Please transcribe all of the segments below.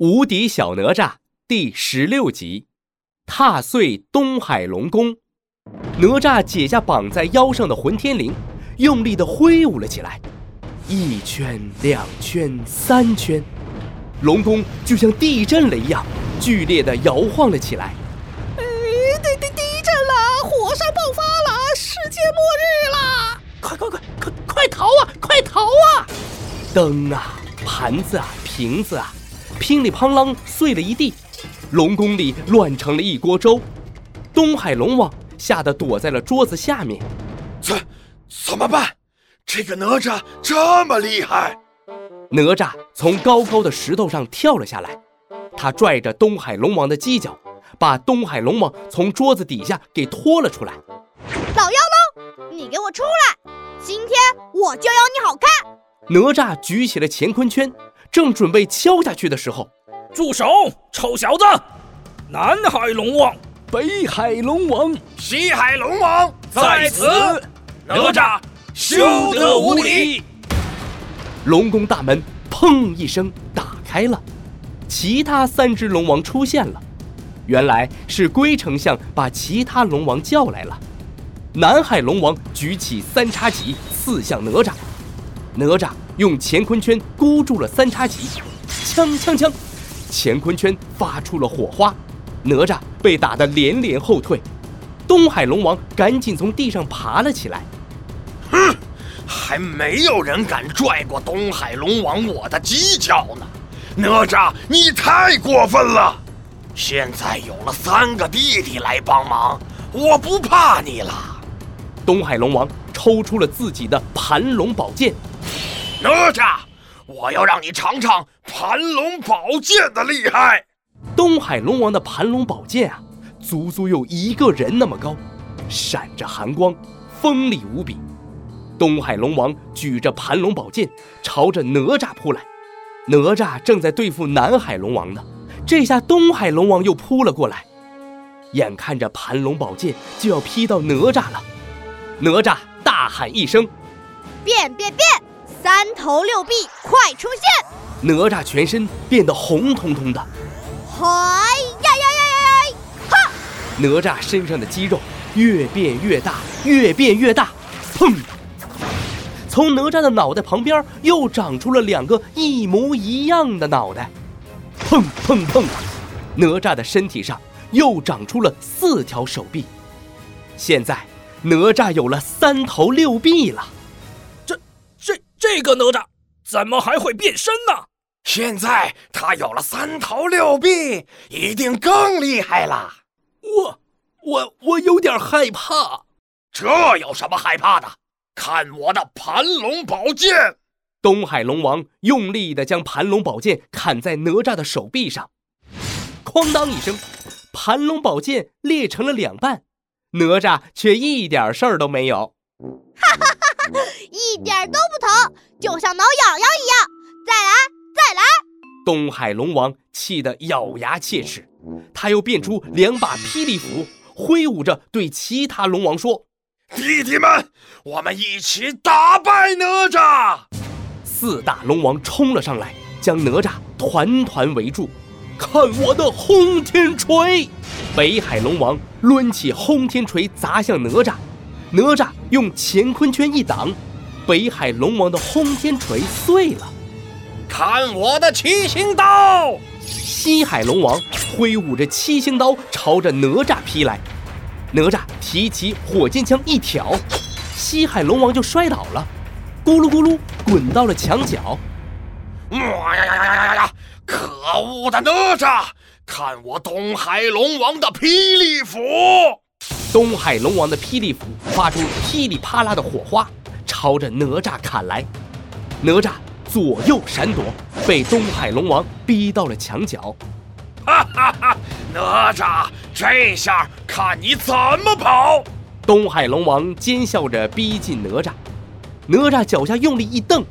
无敌小哪吒第十六集，踏碎东海龙宫。哪吒解下绑在腰上的混天绫，用力地挥舞了起来。一圈，两圈，三圈，龙宫就像地震了一样，剧烈地摇晃了起来。哎，地地地震了！火山爆发了！世界末日了！快快快快快逃啊！快逃啊！灯啊，盘子啊，瓶子啊！乒里乓啷碎了一地，龙宫里乱成了一锅粥。东海龙王吓得躲在了桌子下面。怎怎么办？这个哪吒这么厉害！哪吒从高高的石头上跳了下来，他拽着东海龙王的犄角，把东海龙王从桌子底下给拖了出来。老妖龙，你给我出来！今天我就要你好看！哪吒举起了乾坤圈。正准备敲下去的时候，住手，臭小子！南海龙王、北海龙王、西海龙王在此，哪吒休得无礼！龙宫大门砰一声打开了，其他三只龙王出现了。原来是龟丞相把其他龙王叫来了。南海龙王举起三叉戟刺向哪吒，哪吒。用乾坤圈箍住了三叉戟，锵锵锵，乾坤圈发出了火花，哪吒被打得连连后退。东海龙王赶紧从地上爬了起来。哼，还没有人敢拽过东海龙王我的犄角呢！哪吒，你太过分了！现在有了三个弟弟来帮忙，我不怕你了。东海龙王抽出了自己的盘龙宝剑。哪吒，我要让你尝尝盘龙宝剑的厉害！东海龙王的盘龙宝剑啊，足足有一个人那么高，闪着寒光，锋利无比。东海龙王举着盘龙宝剑，朝着哪吒扑来。哪吒正在对付南海龙王呢，这下东海龙王又扑了过来，眼看着盘龙宝剑就要劈到哪吒了，哪吒大喊一声：“变变变！”三头六臂，快出现！哪吒全身变得红彤彤的。嗨呀呀呀呀呀！哈！哪吒身上的肌肉越变越大，越变越大。砰！从哪吒的脑袋旁边又长出了两个一模一样的脑袋。砰砰砰！哪吒的身体上又长出了四条手臂。现在，哪吒有了三头六臂了。这个哪吒怎么还会变身呢？现在他有了三头六臂，一定更厉害了。我我我有点害怕。这有什么害怕的？看我的盘龙宝剑！东海龙王用力地将盘龙宝剑砍在哪吒的手臂上，哐当一声，盘龙宝剑裂成了两半，哪吒却一点事儿都没有。哈哈。一点都不疼，就像挠痒痒一样。再来，再来！东海龙王气得咬牙切齿，他又变出两把霹雳斧，挥舞着对其他龙王说：“弟弟们，我们一起打败哪吒！”四大龙王冲了上来，将哪吒团团围住。看我的轰天锤！北海龙王抡起轰天锤砸向哪吒。哪吒用乾坤圈一挡，北海龙王的轰天锤碎了。看我的七星刀！西海龙王挥舞着七星刀朝着哪吒劈来。哪吒提起火箭枪一挑，西海龙王就摔倒了，咕噜咕噜滚到了墙角。哇呀呀呀呀呀呀！可恶的哪吒，看我东海龙王的霹雳斧！东海龙王的霹雳斧发出噼里啪啦的火花，朝着哪吒砍来。哪吒左右闪躲，被东海龙王逼到了墙角。哈哈哈！哪吒，这下看你怎么跑！东海龙王奸笑着逼近哪吒。哪吒脚下用力一蹬，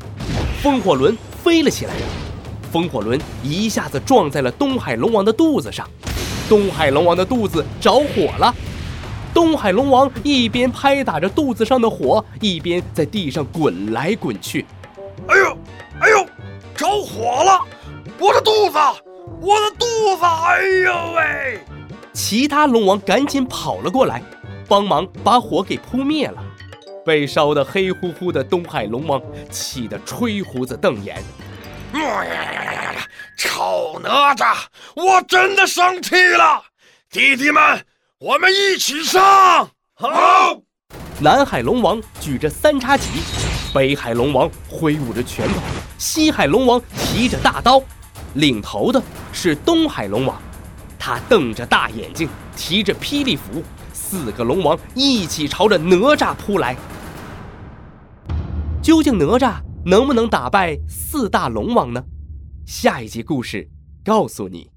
风火轮飞了起来。风火轮一下子撞在了东海龙王的肚子上，东海龙王的肚子着火了。东海龙王一边拍打着肚子上的火，一边在地上滚来滚去。哎呦，哎呦，着火了！我的肚子，我的肚子！哎呦喂！其他龙王赶紧跑了过来，帮忙把火给扑灭了。被烧得黑乎乎的东海龙王气得吹胡子瞪眼。臭哪吒，我真的生气了！弟弟们，我们一起上！好。南海龙王举着三叉戟，北海龙王挥舞着拳头，西海龙王提着大刀，领头的是东海龙王，他瞪着大眼睛，提着霹雳斧，四个龙王一起朝着哪吒扑来。究竟哪吒能不能打败四大龙王呢？下一集故事告诉你。